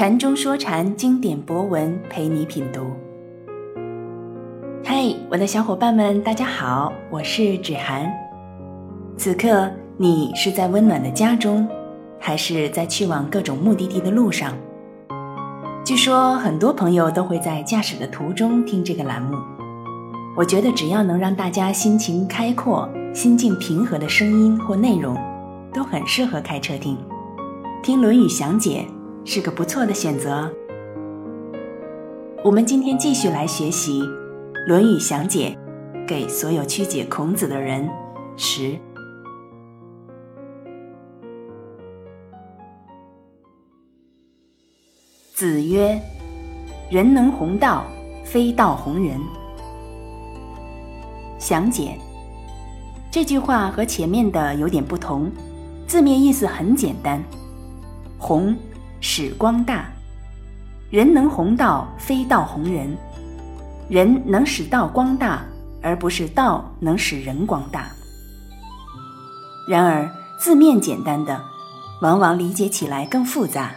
禅中说禅，经典博文陪你品读。嗨，我的小伙伴们，大家好，我是芷涵。此刻你是在温暖的家中，还是在去往各种目的地的路上？据说很多朋友都会在驾驶的途中听这个栏目。我觉得只要能让大家心情开阔、心境平和的声音或内容，都很适合开车听。听《论语》详解是个不错的选择。我们今天继续来学习《论语》详解，给所有曲解孔子的人。十。子曰：“人能弘道，非道弘人。”详解这句话和前面的有点不同，字面意思很简单。弘使光大，人能弘道，非道弘人。人能使道光大，而不是道能使人光大。然而字面简单的，往往理解起来更复杂。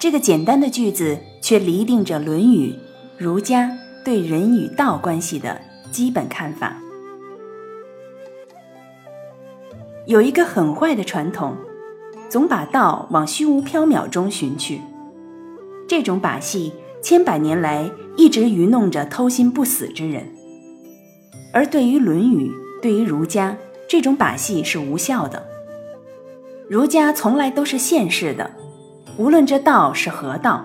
这个简单的句子却厘定着《论语》儒家对人与道关系的基本看法。有一个很坏的传统。总把道往虚无缥缈中寻去，这种把戏千百年来一直愚弄着偷心不死之人。而对于《论语》，对于儒家，这种把戏是无效的。儒家从来都是现世的，无论这道是何道，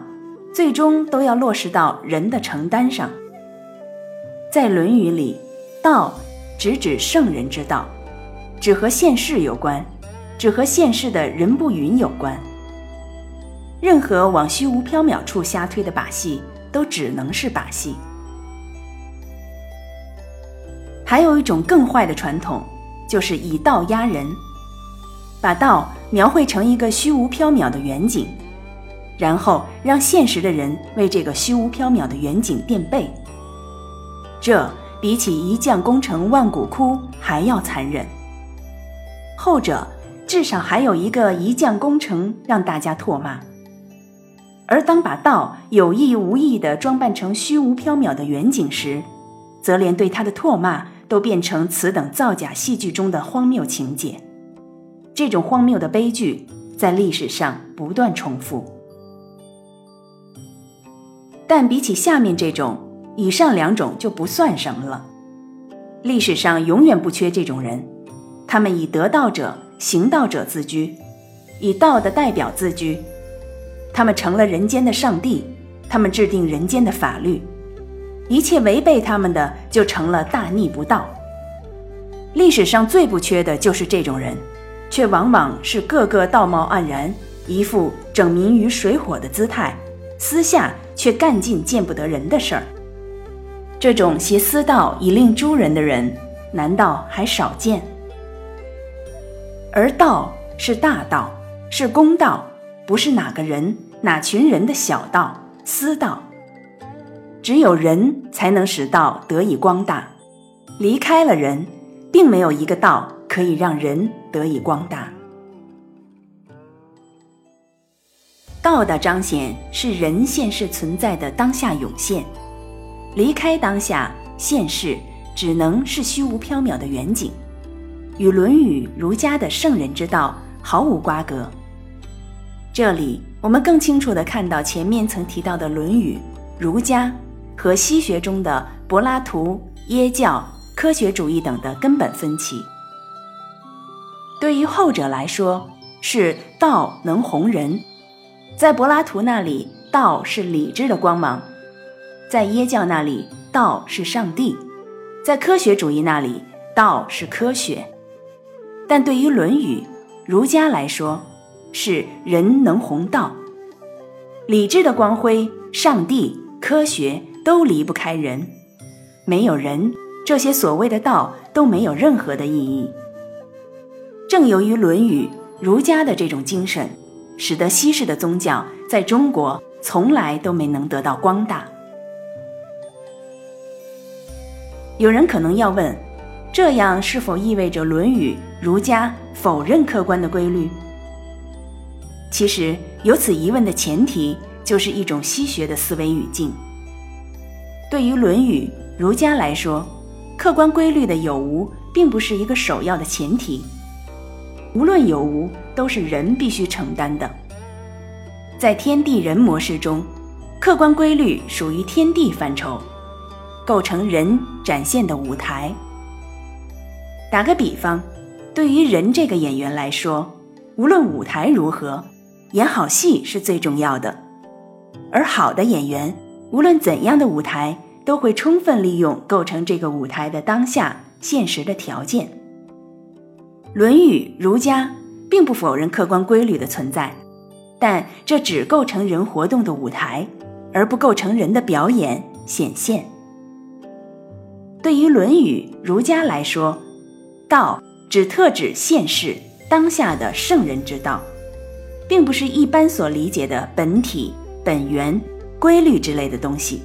最终都要落实到人的承担上。在《论语》里，道直指圣人之道，只和现世有关。只和现世的人不云有关。任何往虚无缥缈处瞎推的把戏，都只能是把戏。还有一种更坏的传统，就是以道压人，把道描绘成一个虚无缥缈的远景，然后让现实的人为这个虚无缥缈的远景垫背。这比起一将功成万骨枯还要残忍。后者。至少还有一个一将功成让大家唾骂，而当把道有意无意地装扮成虚无缥缈的远景时，则连对他的唾骂都变成此等造假戏剧中的荒谬情节。这种荒谬的悲剧在历史上不断重复。但比起下面这种，以上两种就不算什么了。历史上永远不缺这种人，他们以得道者。行道者自居，以道的代表自居，他们成了人间的上帝，他们制定人间的法律，一切违背他们的就成了大逆不道。历史上最不缺的就是这种人，却往往是个个道貌岸然，一副整民于水火的姿态，私下却干尽见不得人的事儿。这种挟私道以令诸人的人，难道还少见？而道是大道，是公道，不是哪个人、哪群人的小道、私道。只有人才能使道得以光大，离开了人，并没有一个道可以让人得以光大。道的彰显是人现世存在的当下涌现，离开当下现世，只能是虚无缥缈的远景。与《论语》儒家的圣人之道毫无瓜葛。这里我们更清楚地看到前面曾提到的《论语》儒家和西学中的柏拉图、耶教、科学主义等的根本分歧。对于后者来说，是道能弘人，在柏拉图那里，道是理智的光芒；在耶教那里，道是上帝；在科学主义那里，道是科学。但对于《论语》，儒家来说，是人能弘道，理智的光辉，上帝、科学都离不开人，没有人，这些所谓的道都没有任何的意义。正由于《论语》儒家的这种精神，使得西式的宗教在中国从来都没能得到光大。有人可能要问。这样是否意味着《论语》儒家否认客观的规律？其实有此疑问的前提就是一种西学的思维语境。对于《论语》，儒家来说，客观规律的有无并不是一个首要的前提，无论有无，都是人必须承担的。在天地人模式中，客观规律属于天地范畴，构成人展现的舞台。打个比方，对于人这个演员来说，无论舞台如何，演好戏是最重要的。而好的演员，无论怎样的舞台，都会充分利用构成这个舞台的当下现实的条件。《论语》儒家并不否认客观规律的存在，但这只构成人活动的舞台，而不构成人的表演显现。对于《论语》儒家来说，道只特指现世当下的圣人之道，并不是一般所理解的本体、本源、规律之类的东西。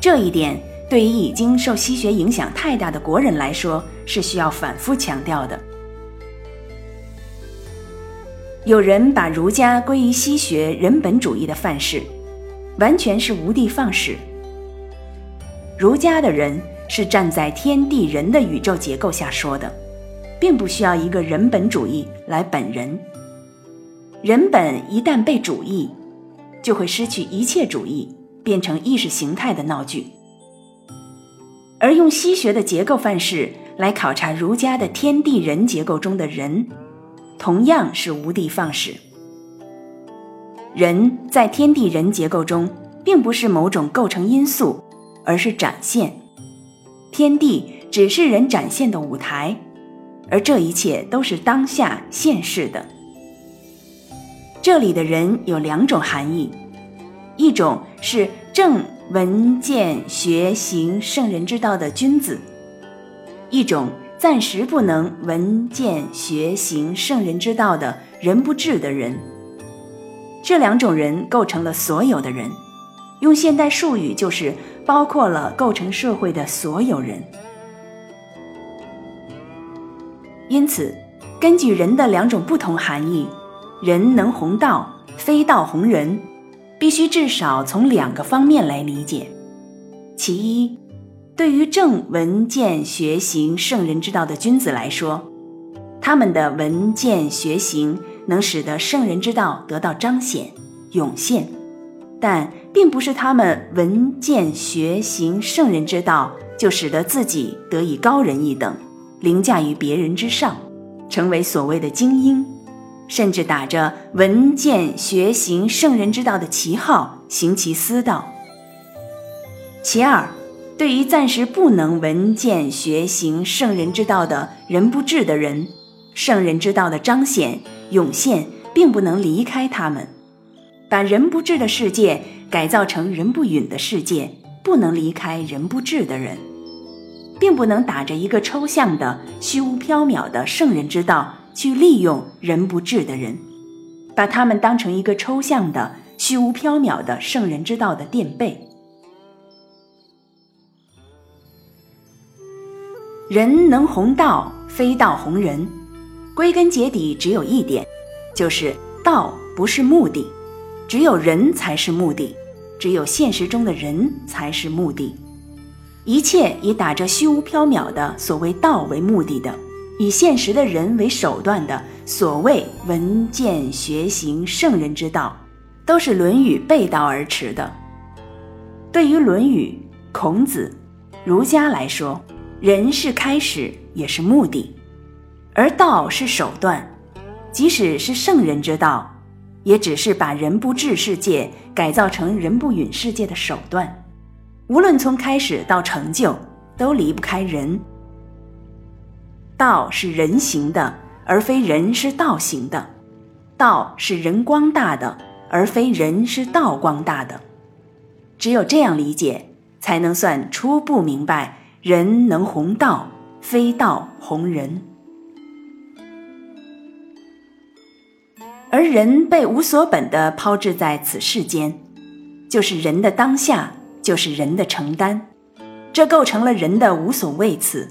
这一点对于已经受西学影响太大的国人来说，是需要反复强调的。有人把儒家归于西学人本主义的范式，完全是无的放矢。儒家的人。是站在天地人的宇宙结构下说的，并不需要一个人本主义来本人。人本一旦被主义，就会失去一切主义，变成意识形态的闹剧。而用西学的结构范式来考察儒家的天地人结构中的人，同样是无的放矢。人在天地人结构中，并不是某种构成因素，而是展现。天地只是人展现的舞台，而这一切都是当下现世的。这里的人有两种含义：一种是正闻见学行圣人之道的君子；一种暂时不能闻见学行圣人之道的人不智的人。这两种人构成了所有的人。用现代术语就是包括了构成社会的所有人。因此，根据人的两种不同含义，人能弘道，非道弘人，必须至少从两个方面来理解。其一，对于正闻见学行圣人之道的君子来说，他们的闻见学行能使得圣人之道得到彰显、涌现。但并不是他们闻见学行圣人之道，就使得自己得以高人一等，凌驾于别人之上，成为所谓的精英，甚至打着闻见学行圣人之道的旗号行其私道。其二，对于暂时不能闻见学行圣人之道的人不治的人，圣人之道的彰显涌现，并不能离开他们。把人不治的世界改造成人不允的世界，不能离开人不智的人，并不能打着一个抽象的、虚无缥缈的圣人之道去利用人不智的人，把他们当成一个抽象的、虚无缥缈的圣人之道的垫背。人能弘道，非道弘人。归根结底，只有一点，就是道不是目的。只有人才是目的，只有现实中的人才是目的。一切以打着虚无缥缈的所谓道为目的的，以现实的人为手段的所谓闻见学行圣人之道，都是《论语》背道而驰的。对于《论语》、孔子、儒家来说，人是开始，也是目的，而道是手段。即使是圣人之道。也只是把人不治世界改造成人不允世界的手段，无论从开始到成就，都离不开人。道是人行的，而非人是道行的；道是人光大的，而非人是道光大的。只有这样理解，才能算初步明白：人能弘道，非道弘人。而人被无所本的抛掷在此世间，就是人的当下，就是人的承担，这构成了人的无所谓此。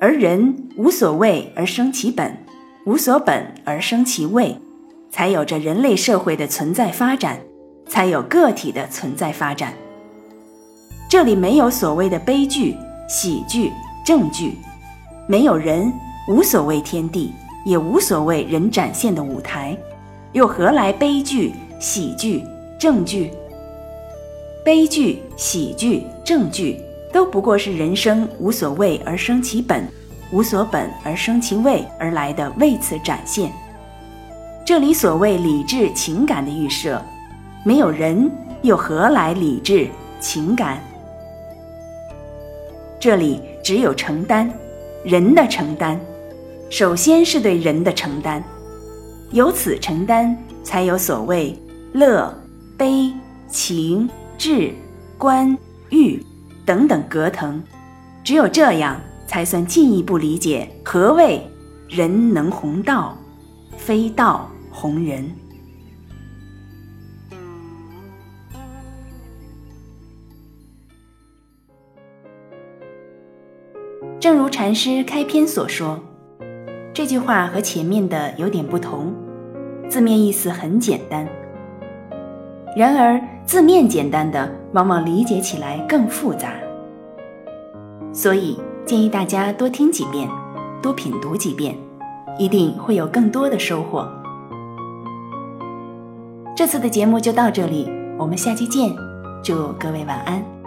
而人无所谓而生其本，无所本而生其位，才有着人类社会的存在发展，才有个体的存在发展。这里没有所谓的悲剧、喜剧、正剧，没有人，无所谓天地，也无所谓人展现的舞台，又何来悲剧、喜剧、正剧？悲剧、喜剧、正剧都不过是人生无所谓而生其本，无所本而生其位而来的位次展现。这里所谓理智情感的预设，没有人，又何来理智情感？这里只有承担，人的承担，首先是对人的承担，由此承担，才有所谓乐、悲、情、智、观、欲等等格腾。只有这样，才算进一步理解何谓人能弘道，非道弘人。正如禅师开篇所说，这句话和前面的有点不同，字面意思很简单。然而字面简单的，往往理解起来更复杂。所以建议大家多听几遍，多品读几遍，一定会有更多的收获。这次的节目就到这里，我们下期见，祝各位晚安。